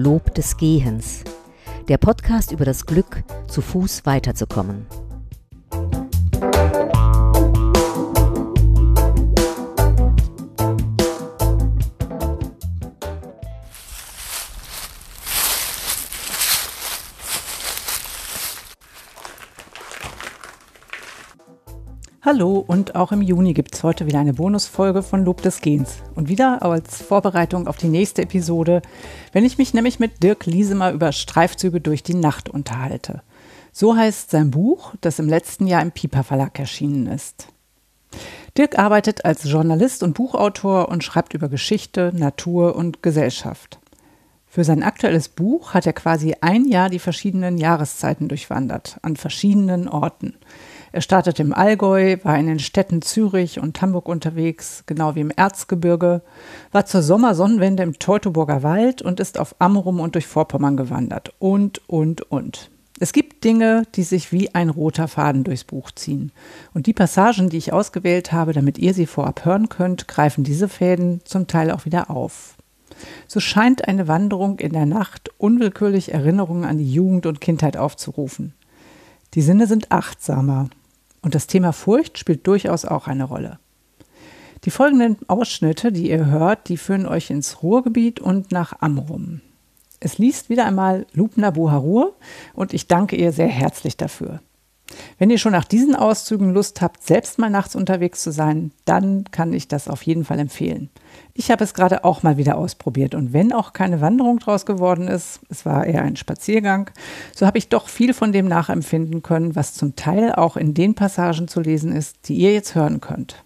Lob des Gehens. Der Podcast über das Glück, zu Fuß weiterzukommen. Hallo und auch im Juni gibt es heute wieder eine Bonusfolge von Lob des Gens. Und wieder als Vorbereitung auf die nächste Episode, wenn ich mich nämlich mit Dirk Liesemer über Streifzüge durch die Nacht unterhalte. So heißt sein Buch, das im letzten Jahr im Piper Verlag erschienen ist. Dirk arbeitet als Journalist und Buchautor und schreibt über Geschichte, Natur und Gesellschaft. Für sein aktuelles Buch hat er quasi ein Jahr die verschiedenen Jahreszeiten durchwandert, an verschiedenen Orten. Er startete im Allgäu, war in den Städten Zürich und Hamburg unterwegs, genau wie im Erzgebirge, war zur Sommersonnenwende im Teutoburger Wald und ist auf Amrum und durch Vorpommern gewandert und, und, und. Es gibt Dinge, die sich wie ein roter Faden durchs Buch ziehen. Und die Passagen, die ich ausgewählt habe, damit ihr sie vorab hören könnt, greifen diese Fäden zum Teil auch wieder auf. So scheint eine Wanderung in der Nacht unwillkürlich Erinnerungen an die Jugend und Kindheit aufzurufen. Die Sinne sind achtsamer und das Thema Furcht spielt durchaus auch eine Rolle. Die folgenden Ausschnitte, die ihr hört, die führen euch ins Ruhrgebiet und nach Amrum. Es liest wieder einmal Lubna Buharur und ich danke ihr sehr herzlich dafür. Wenn ihr schon nach diesen Auszügen Lust habt, selbst mal nachts unterwegs zu sein, dann kann ich das auf jeden Fall empfehlen. Ich habe es gerade auch mal wieder ausprobiert und wenn auch keine Wanderung draus geworden ist, es war eher ein Spaziergang, so habe ich doch viel von dem nachempfinden können, was zum Teil auch in den Passagen zu lesen ist, die ihr jetzt hören könnt.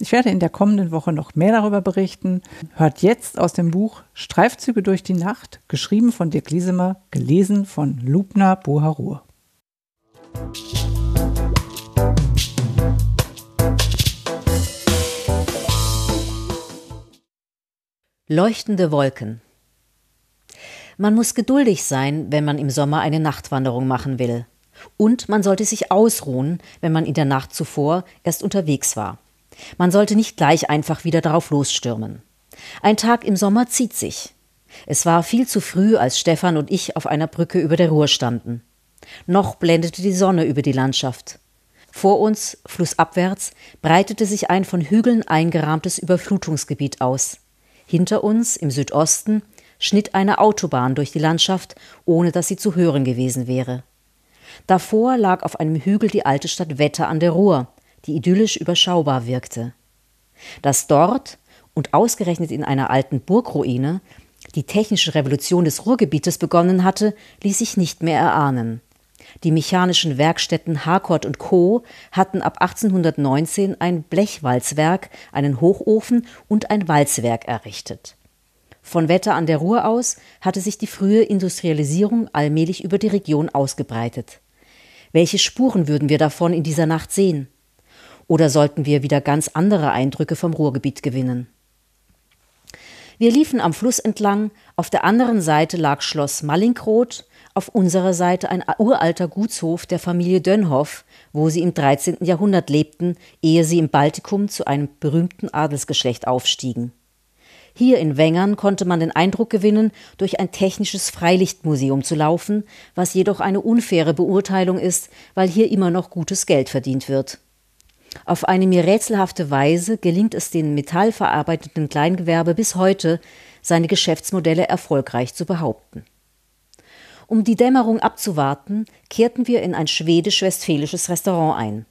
Ich werde in der kommenden Woche noch mehr darüber berichten. Hört jetzt aus dem Buch Streifzüge durch die Nacht, geschrieben von Dirk Liesemer, gelesen von Lubna Boharur. Leuchtende Wolken. Man muss geduldig sein, wenn man im Sommer eine Nachtwanderung machen will. Und man sollte sich ausruhen, wenn man in der Nacht zuvor erst unterwegs war. Man sollte nicht gleich einfach wieder darauf losstürmen. Ein Tag im Sommer zieht sich. Es war viel zu früh, als Stefan und ich auf einer Brücke über der Ruhr standen. Noch blendete die Sonne über die Landschaft. Vor uns, flussabwärts, breitete sich ein von Hügeln eingerahmtes Überflutungsgebiet aus. Hinter uns, im Südosten, schnitt eine Autobahn durch die Landschaft, ohne dass sie zu hören gewesen wäre. Davor lag auf einem Hügel die alte Stadt Wetter an der Ruhr, die idyllisch überschaubar wirkte. Dass dort und ausgerechnet in einer alten Burgruine die technische Revolution des Ruhrgebietes begonnen hatte, ließ sich nicht mehr erahnen. Die mechanischen Werkstätten Harcourt und Co. hatten ab 1819 ein Blechwalzwerk, einen Hochofen und ein Walzwerk errichtet. Von Wetter an der Ruhr aus hatte sich die frühe Industrialisierung allmählich über die Region ausgebreitet. Welche Spuren würden wir davon in dieser Nacht sehen? Oder sollten wir wieder ganz andere Eindrücke vom Ruhrgebiet gewinnen? Wir liefen am Fluss entlang, auf der anderen Seite lag Schloss Mallinckrodt, auf unserer Seite ein uralter Gutshof der Familie Dönhoff, wo sie im 13. Jahrhundert lebten, ehe sie im Baltikum zu einem berühmten Adelsgeschlecht aufstiegen. Hier in Wengern konnte man den Eindruck gewinnen, durch ein technisches Freilichtmuseum zu laufen, was jedoch eine unfaire Beurteilung ist, weil hier immer noch gutes Geld verdient wird. Auf eine mir rätselhafte Weise gelingt es den metallverarbeitenden Kleingewerbe bis heute, seine Geschäftsmodelle erfolgreich zu behaupten. Um die Dämmerung abzuwarten, kehrten wir in ein schwedisch-westfälisches Restaurant ein.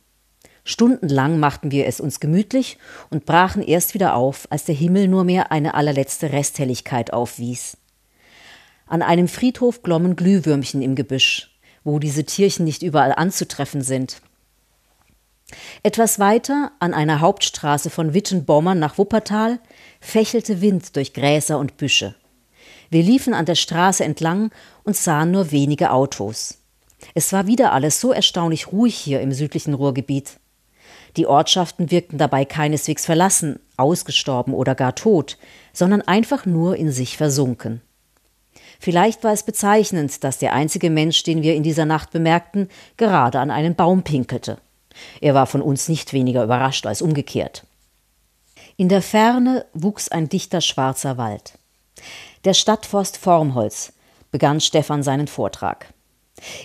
Stundenlang machten wir es uns gemütlich und brachen erst wieder auf, als der Himmel nur mehr eine allerletzte Resthelligkeit aufwies. An einem Friedhof glommen Glühwürmchen im Gebüsch, wo diese Tierchen nicht überall anzutreffen sind. Etwas weiter, an einer Hauptstraße von Wittenbommern nach Wuppertal, fächelte Wind durch Gräser und Büsche. Wir liefen an der Straße entlang und sahen nur wenige Autos. Es war wieder alles so erstaunlich ruhig hier im südlichen Ruhrgebiet. Die Ortschaften wirkten dabei keineswegs verlassen, ausgestorben oder gar tot, sondern einfach nur in sich versunken. Vielleicht war es bezeichnend, dass der einzige Mensch, den wir in dieser Nacht bemerkten, gerade an einen Baum pinkelte. Er war von uns nicht weniger überrascht als umgekehrt. In der Ferne wuchs ein dichter schwarzer Wald. Der Stadtforst Formholz, begann Stefan seinen Vortrag.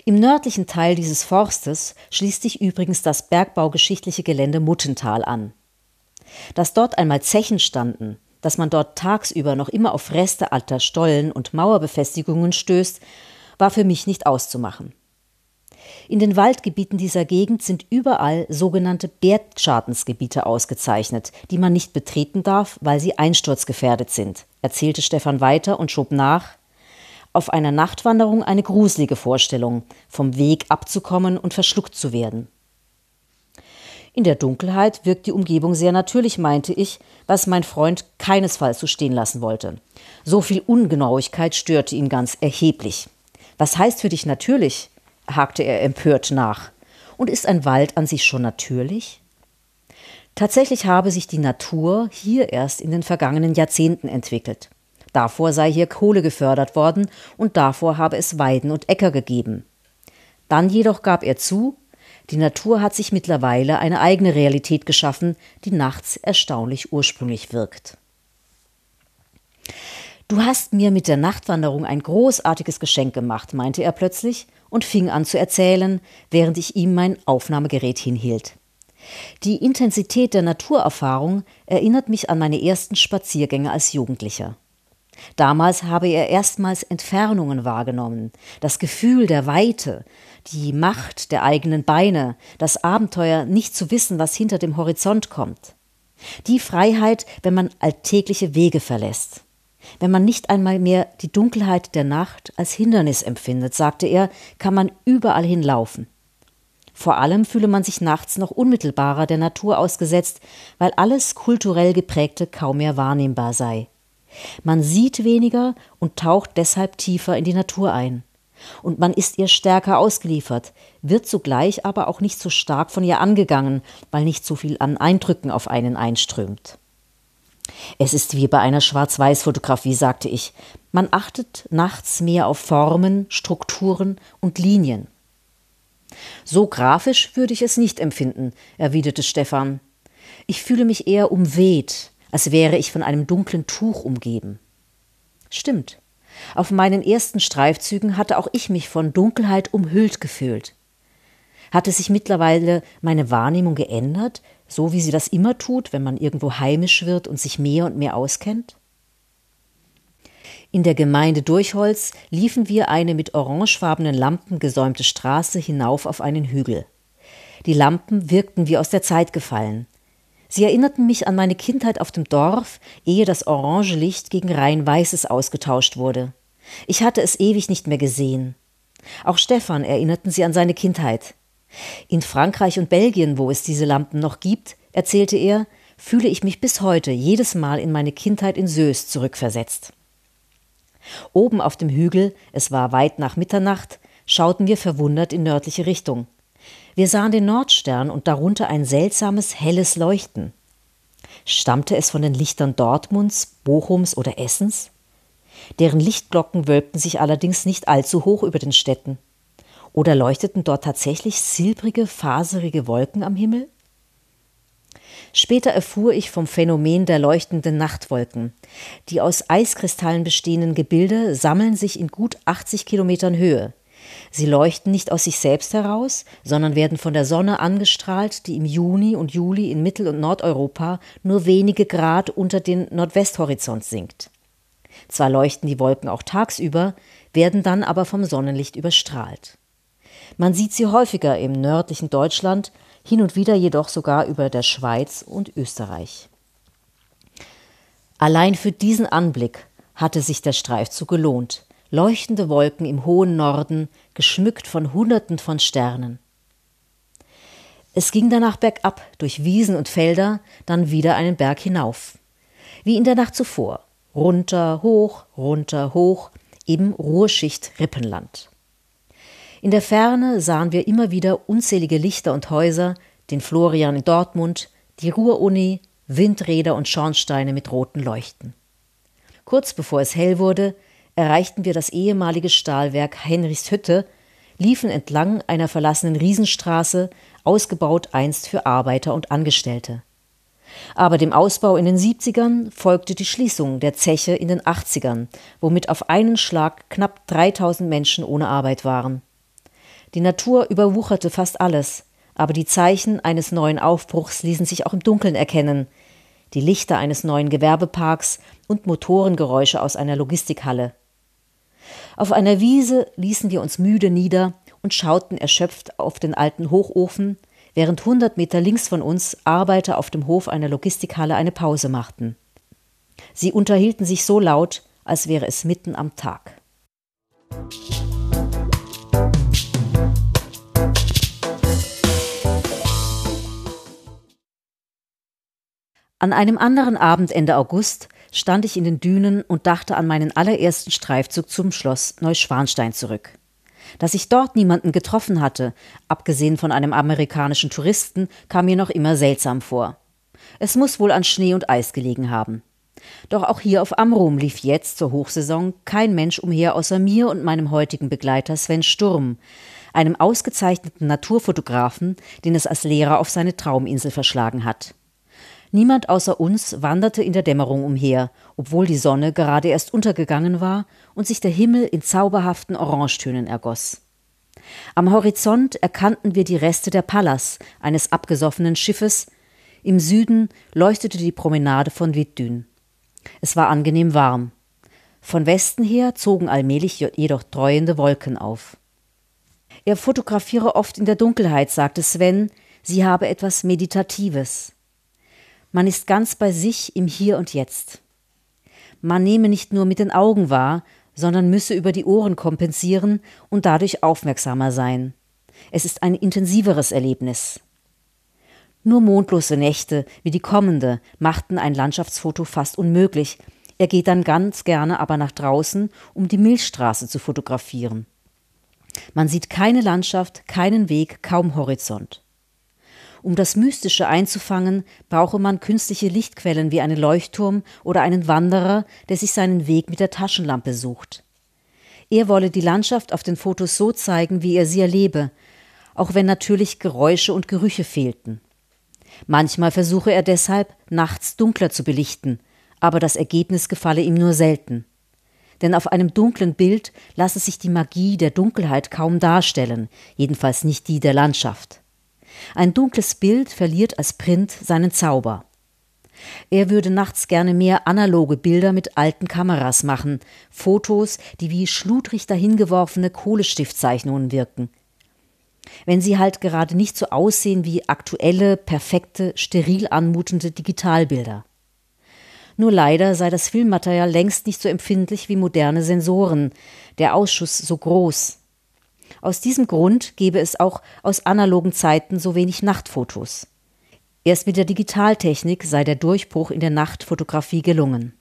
Im nördlichen Teil dieses Forstes schließt sich übrigens das bergbaugeschichtliche Gelände Muttental an. Dass dort einmal Zechen standen, dass man dort tagsüber noch immer auf Reste alter Stollen und Mauerbefestigungen stößt, war für mich nicht auszumachen. In den Waldgebieten dieser Gegend sind überall sogenannte Bergschadensgebiete ausgezeichnet, die man nicht betreten darf, weil sie einsturzgefährdet sind, erzählte Stefan weiter und schob nach, auf einer Nachtwanderung eine gruselige Vorstellung, vom Weg abzukommen und verschluckt zu werden. In der Dunkelheit wirkt die Umgebung sehr natürlich, meinte ich, was mein Freund keinesfalls so stehen lassen wollte. So viel Ungenauigkeit störte ihn ganz erheblich. Was heißt für dich natürlich? Hakte er empört nach. Und ist ein Wald an sich schon natürlich? Tatsächlich habe sich die Natur hier erst in den vergangenen Jahrzehnten entwickelt. Davor sei hier Kohle gefördert worden und davor habe es Weiden und Äcker gegeben. Dann jedoch gab er zu, die Natur hat sich mittlerweile eine eigene Realität geschaffen, die nachts erstaunlich ursprünglich wirkt. Du hast mir mit der Nachtwanderung ein großartiges Geschenk gemacht, meinte er plötzlich und fing an zu erzählen, während ich ihm mein Aufnahmegerät hinhielt. Die Intensität der Naturerfahrung erinnert mich an meine ersten Spaziergänge als Jugendlicher. Damals habe er erstmals Entfernungen wahrgenommen, das Gefühl der Weite, die Macht der eigenen Beine, das Abenteuer, nicht zu wissen, was hinter dem Horizont kommt. Die Freiheit, wenn man alltägliche Wege verlässt. Wenn man nicht einmal mehr die Dunkelheit der Nacht als Hindernis empfindet, sagte er, kann man überall hinlaufen. Vor allem fühle man sich nachts noch unmittelbarer der Natur ausgesetzt, weil alles kulturell geprägte kaum mehr wahrnehmbar sei. Man sieht weniger und taucht deshalb tiefer in die Natur ein. Und man ist ihr stärker ausgeliefert, wird zugleich aber auch nicht so stark von ihr angegangen, weil nicht so viel an Eindrücken auf einen einströmt. Es ist wie bei einer Schwarz-Weiß-Fotografie, sagte ich. Man achtet nachts mehr auf Formen, Strukturen und Linien. So grafisch würde ich es nicht empfinden, erwiderte Stefan. Ich fühle mich eher umweht, als wäre ich von einem dunklen Tuch umgeben. Stimmt. Auf meinen ersten Streifzügen hatte auch ich mich von Dunkelheit umhüllt gefühlt. Hatte sich mittlerweile meine Wahrnehmung geändert, so wie sie das immer tut, wenn man irgendwo heimisch wird und sich mehr und mehr auskennt? In der Gemeinde Durchholz liefen wir eine mit orangefarbenen Lampen gesäumte Straße hinauf auf einen Hügel. Die Lampen wirkten wie aus der Zeit gefallen. Sie erinnerten mich an meine Kindheit auf dem Dorf, ehe das orange Licht gegen rein weißes ausgetauscht wurde. Ich hatte es ewig nicht mehr gesehen. Auch Stefan erinnerten sie an seine Kindheit. In Frankreich und Belgien, wo es diese Lampen noch gibt, erzählte er, fühle ich mich bis heute jedes Mal in meine Kindheit in Sös zurückversetzt. Oben auf dem Hügel, es war weit nach Mitternacht, schauten wir verwundert in nördliche Richtung. Wir sahen den Nordstern und darunter ein seltsames helles Leuchten. Stammte es von den Lichtern Dortmunds, Bochums oder Essens? Deren Lichtglocken wölbten sich allerdings nicht allzu hoch über den Städten. Oder leuchteten dort tatsächlich silbrige, faserige Wolken am Himmel? Später erfuhr ich vom Phänomen der leuchtenden Nachtwolken. Die aus Eiskristallen bestehenden Gebilde sammeln sich in gut 80 Kilometern Höhe. Sie leuchten nicht aus sich selbst heraus, sondern werden von der Sonne angestrahlt, die im Juni und Juli in Mittel- und Nordeuropa nur wenige Grad unter den Nordwesthorizont sinkt. Zwar leuchten die Wolken auch tagsüber, werden dann aber vom Sonnenlicht überstrahlt. Man sieht sie häufiger im nördlichen Deutschland, hin und wieder jedoch sogar über der Schweiz und Österreich. Allein für diesen Anblick hatte sich der Streifzug gelohnt leuchtende Wolken im hohen Norden, geschmückt von Hunderten von Sternen. Es ging danach bergab, durch Wiesen und Felder, dann wieder einen Berg hinauf. Wie in der Nacht zuvor. Runter, hoch, runter, hoch, eben Ruhrschicht Rippenland. In der Ferne sahen wir immer wieder unzählige Lichter und Häuser, den Florian in Dortmund, die Ruhr-Uni, Windräder und Schornsteine mit roten Leuchten. Kurz bevor es hell wurde, erreichten wir das ehemalige Stahlwerk Heinrichshütte, liefen entlang einer verlassenen Riesenstraße, ausgebaut einst für Arbeiter und Angestellte. Aber dem Ausbau in den 70ern folgte die Schließung der Zeche in den 80ern, womit auf einen Schlag knapp 3000 Menschen ohne Arbeit waren. Die Natur überwucherte fast alles, aber die Zeichen eines neuen Aufbruchs ließen sich auch im Dunkeln erkennen. Die Lichter eines neuen Gewerbeparks und Motorengeräusche aus einer Logistikhalle. Auf einer Wiese ließen wir uns müde nieder und schauten erschöpft auf den alten Hochofen, während 100 Meter links von uns Arbeiter auf dem Hof einer Logistikhalle eine Pause machten. Sie unterhielten sich so laut, als wäre es mitten am Tag. An einem anderen Abend Ende August stand ich in den Dünen und dachte an meinen allerersten Streifzug zum Schloss Neuschwanstein zurück. Dass ich dort niemanden getroffen hatte, abgesehen von einem amerikanischen Touristen, kam mir noch immer seltsam vor. Es muss wohl an Schnee und Eis gelegen haben. Doch auch hier auf Amrum lief jetzt zur Hochsaison kein Mensch umher außer mir und meinem heutigen Begleiter Sven Sturm, einem ausgezeichneten Naturfotografen, den es als Lehrer auf seine Trauminsel verschlagen hat. Niemand außer uns wanderte in der Dämmerung umher, obwohl die Sonne gerade erst untergegangen war und sich der Himmel in zauberhaften Orangetönen ergoss. Am Horizont erkannten wir die Reste der Pallas, eines abgesoffenen Schiffes. Im Süden leuchtete die Promenade von Wittdün. Es war angenehm warm. Von Westen her zogen allmählich jedoch treuende Wolken auf. Er fotografiere oft in der Dunkelheit, sagte Sven, sie habe etwas Meditatives. Man ist ganz bei sich im Hier und Jetzt. Man nehme nicht nur mit den Augen wahr, sondern müsse über die Ohren kompensieren und dadurch aufmerksamer sein. Es ist ein intensiveres Erlebnis. Nur mondlose Nächte wie die kommende machten ein Landschaftsfoto fast unmöglich. Er geht dann ganz gerne aber nach draußen, um die Milchstraße zu fotografieren. Man sieht keine Landschaft, keinen Weg, kaum Horizont. Um das Mystische einzufangen, brauche man künstliche Lichtquellen wie einen Leuchtturm oder einen Wanderer, der sich seinen Weg mit der Taschenlampe sucht. Er wolle die Landschaft auf den Fotos so zeigen, wie er sie erlebe, auch wenn natürlich Geräusche und Gerüche fehlten. Manchmal versuche er deshalb, nachts dunkler zu belichten, aber das Ergebnis gefalle ihm nur selten. Denn auf einem dunklen Bild lasse sich die Magie der Dunkelheit kaum darstellen, jedenfalls nicht die der Landschaft. Ein dunkles Bild verliert als Print seinen Zauber. Er würde nachts gerne mehr analoge Bilder mit alten Kameras machen, Fotos, die wie schludrig dahingeworfene Kohlestiftzeichnungen wirken. Wenn sie halt gerade nicht so aussehen wie aktuelle, perfekte, steril anmutende Digitalbilder. Nur leider sei das Filmmaterial längst nicht so empfindlich wie moderne Sensoren, der Ausschuss so groß. Aus diesem Grund gebe es auch aus analogen Zeiten so wenig Nachtfotos. Erst mit der Digitaltechnik sei der Durchbruch in der Nachtfotografie gelungen.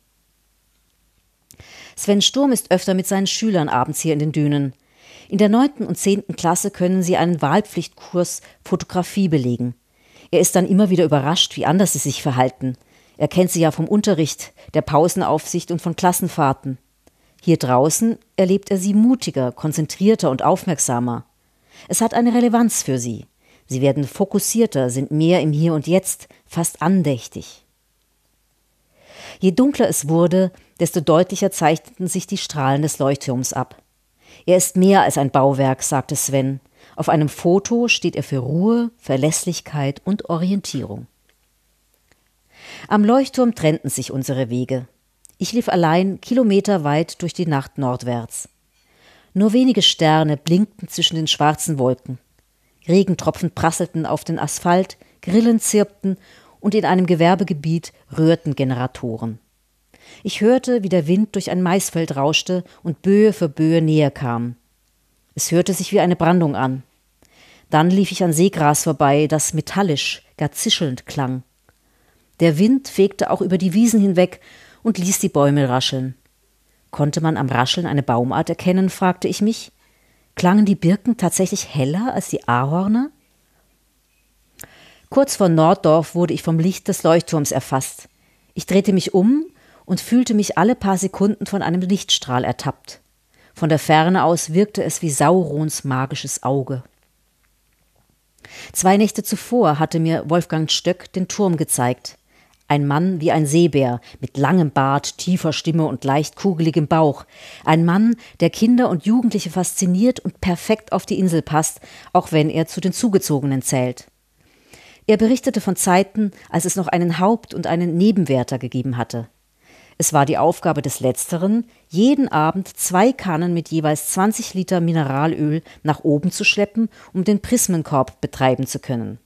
Sven Sturm ist öfter mit seinen Schülern abends hier in den Dünen. In der neunten und zehnten Klasse können sie einen Wahlpflichtkurs Fotografie belegen. Er ist dann immer wieder überrascht, wie anders sie sich verhalten. Er kennt sie ja vom Unterricht, der Pausenaufsicht und von Klassenfahrten. Hier draußen erlebt er sie mutiger, konzentrierter und aufmerksamer. Es hat eine Relevanz für sie. Sie werden fokussierter, sind mehr im Hier und Jetzt, fast andächtig. Je dunkler es wurde, desto deutlicher zeichneten sich die Strahlen des Leuchtturms ab. Er ist mehr als ein Bauwerk, sagte Sven. Auf einem Foto steht er für Ruhe, Verlässlichkeit und Orientierung. Am Leuchtturm trennten sich unsere Wege. Ich lief allein kilometerweit durch die Nacht nordwärts. Nur wenige Sterne blinkten zwischen den schwarzen Wolken. Regentropfen prasselten auf den Asphalt, Grillen zirpten und in einem Gewerbegebiet rührten Generatoren. Ich hörte, wie der Wind durch ein Maisfeld rauschte und Böe für Böe näher kam. Es hörte sich wie eine Brandung an. Dann lief ich an Seegras vorbei, das metallisch, gar zischelnd klang. Der Wind fegte auch über die Wiesen hinweg und ließ die Bäume rascheln. Konnte man am Rascheln eine Baumart erkennen, fragte ich mich. Klangen die Birken tatsächlich heller als die Ahorne? Kurz vor Norddorf wurde ich vom Licht des Leuchtturms erfasst. Ich drehte mich um und fühlte mich alle paar Sekunden von einem Lichtstrahl ertappt. Von der Ferne aus wirkte es wie Saurons magisches Auge. Zwei Nächte zuvor hatte mir Wolfgang Stöck den Turm gezeigt. Ein Mann wie ein Seebär, mit langem Bart, tiefer Stimme und leicht kugeligem Bauch. Ein Mann, der Kinder und Jugendliche fasziniert und perfekt auf die Insel passt, auch wenn er zu den Zugezogenen zählt. Er berichtete von Zeiten, als es noch einen Haupt- und einen Nebenwärter gegeben hatte. Es war die Aufgabe des Letzteren, jeden Abend zwei Kannen mit jeweils 20 Liter Mineralöl nach oben zu schleppen, um den Prismenkorb betreiben zu können.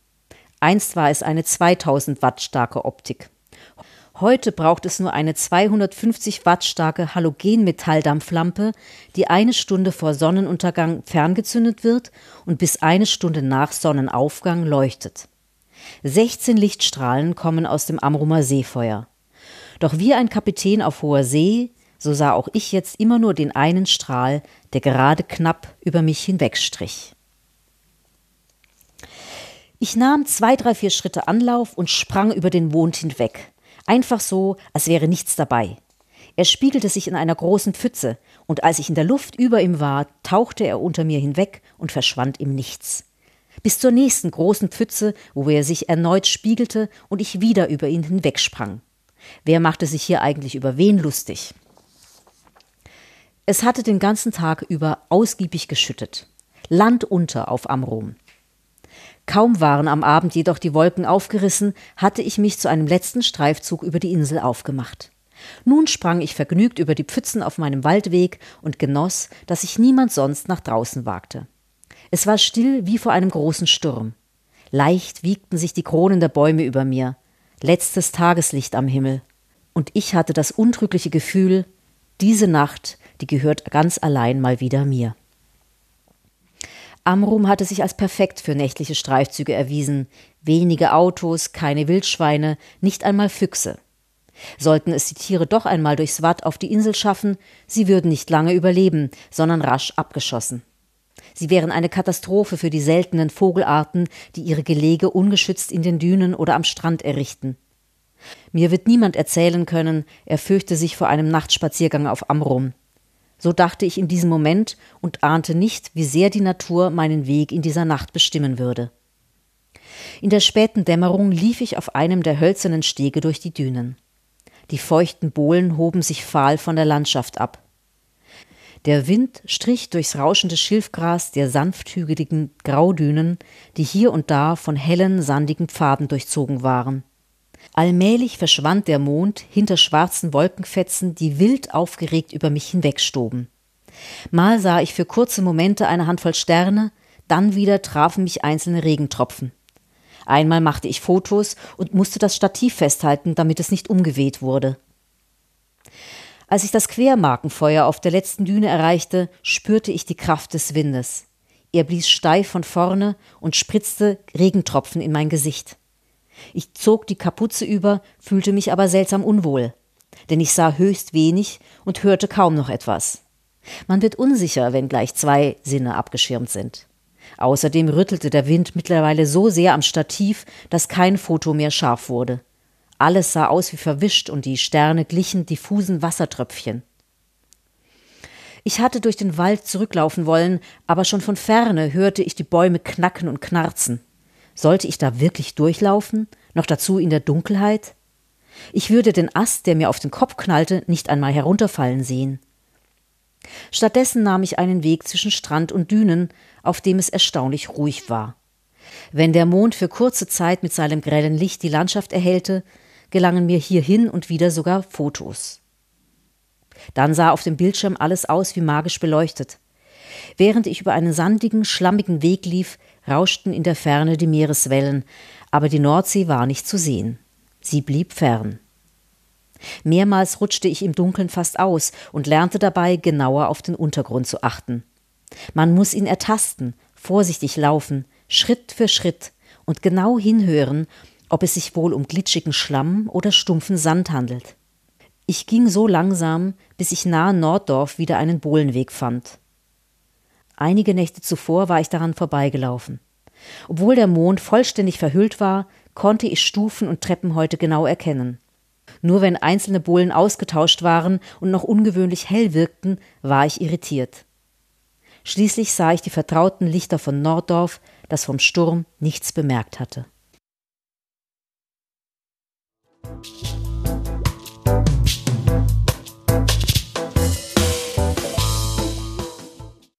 Einst war es eine 2000 Watt starke Optik. Heute braucht es nur eine 250 Watt starke Halogenmetalldampflampe, die eine Stunde vor Sonnenuntergang ferngezündet wird und bis eine Stunde nach Sonnenaufgang leuchtet. 16 Lichtstrahlen kommen aus dem Amrumer Seefeuer. Doch wie ein Kapitän auf hoher See, so sah auch ich jetzt immer nur den einen Strahl, der gerade knapp über mich hinwegstrich. Ich nahm zwei, drei, vier Schritte Anlauf und sprang über den Mond hinweg. Einfach so, als wäre nichts dabei. Er spiegelte sich in einer großen Pfütze, und als ich in der Luft über ihm war, tauchte er unter mir hinweg und verschwand im Nichts. Bis zur nächsten großen Pfütze, wo er sich erneut spiegelte und ich wieder über ihn hinwegsprang. Wer machte sich hier eigentlich über wen lustig? Es hatte den ganzen Tag über ausgiebig geschüttet. Land unter auf Amrum. Kaum waren am Abend jedoch die Wolken aufgerissen, hatte ich mich zu einem letzten Streifzug über die Insel aufgemacht. Nun sprang ich vergnügt über die Pfützen auf meinem Waldweg und genoss, dass sich niemand sonst nach draußen wagte. Es war still wie vor einem großen Sturm. Leicht wiegten sich die Kronen der Bäume über mir, letztes Tageslicht am Himmel. Und ich hatte das untrügliche Gefühl, diese Nacht, die gehört ganz allein mal wieder mir. Amrum hatte sich als perfekt für nächtliche Streifzüge erwiesen. Wenige Autos, keine Wildschweine, nicht einmal Füchse. Sollten es die Tiere doch einmal durchs Watt auf die Insel schaffen, sie würden nicht lange überleben, sondern rasch abgeschossen. Sie wären eine Katastrophe für die seltenen Vogelarten, die ihre Gelege ungeschützt in den Dünen oder am Strand errichten. Mir wird niemand erzählen können, er fürchte sich vor einem Nachtspaziergang auf Amrum. So dachte ich in diesem Moment und ahnte nicht, wie sehr die Natur meinen Weg in dieser Nacht bestimmen würde. In der späten Dämmerung lief ich auf einem der hölzernen Stege durch die Dünen. Die feuchten Bohlen hoben sich fahl von der Landschaft ab. Der Wind strich durchs rauschende Schilfgras der sanfthügeligen Graudünen, die hier und da von hellen, sandigen Pfaden durchzogen waren. Allmählich verschwand der Mond hinter schwarzen Wolkenfetzen, die wild aufgeregt über mich hinwegstoben. Mal sah ich für kurze Momente eine Handvoll Sterne, dann wieder trafen mich einzelne Regentropfen. Einmal machte ich Fotos und musste das Stativ festhalten, damit es nicht umgeweht wurde. Als ich das Quermarkenfeuer auf der letzten Düne erreichte, spürte ich die Kraft des Windes. Er blies steif von vorne und spritzte Regentropfen in mein Gesicht. Ich zog die Kapuze über, fühlte mich aber seltsam unwohl, denn ich sah höchst wenig und hörte kaum noch etwas. Man wird unsicher, wenn gleich zwei Sinne abgeschirmt sind. Außerdem rüttelte der Wind mittlerweile so sehr am Stativ, dass kein Foto mehr scharf wurde. Alles sah aus wie verwischt und die Sterne glichen diffusen Wassertröpfchen. Ich hatte durch den Wald zurücklaufen wollen, aber schon von ferne hörte ich die Bäume knacken und knarzen. Sollte ich da wirklich durchlaufen? Noch dazu in der Dunkelheit? Ich würde den Ast, der mir auf den Kopf knallte, nicht einmal herunterfallen sehen. Stattdessen nahm ich einen Weg zwischen Strand und Dünen, auf dem es erstaunlich ruhig war. Wenn der Mond für kurze Zeit mit seinem grellen Licht die Landschaft erhellte, gelangen mir hier hin und wieder sogar Fotos. Dann sah auf dem Bildschirm alles aus wie magisch beleuchtet. Während ich über einen sandigen, schlammigen Weg lief, rauschten in der Ferne die Meereswellen, aber die Nordsee war nicht zu sehen. Sie blieb fern. Mehrmals rutschte ich im Dunkeln fast aus und lernte dabei genauer auf den Untergrund zu achten. Man muss ihn ertasten, vorsichtig laufen, Schritt für Schritt und genau hinhören, ob es sich wohl um glitschigen Schlamm oder stumpfen Sand handelt. Ich ging so langsam, bis ich nahe Norddorf wieder einen Bohlenweg fand. Einige Nächte zuvor war ich daran vorbeigelaufen. Obwohl der Mond vollständig verhüllt war, konnte ich Stufen und Treppen heute genau erkennen. Nur wenn einzelne Bohlen ausgetauscht waren und noch ungewöhnlich hell wirkten, war ich irritiert. Schließlich sah ich die vertrauten Lichter von Norddorf, das vom Sturm nichts bemerkt hatte.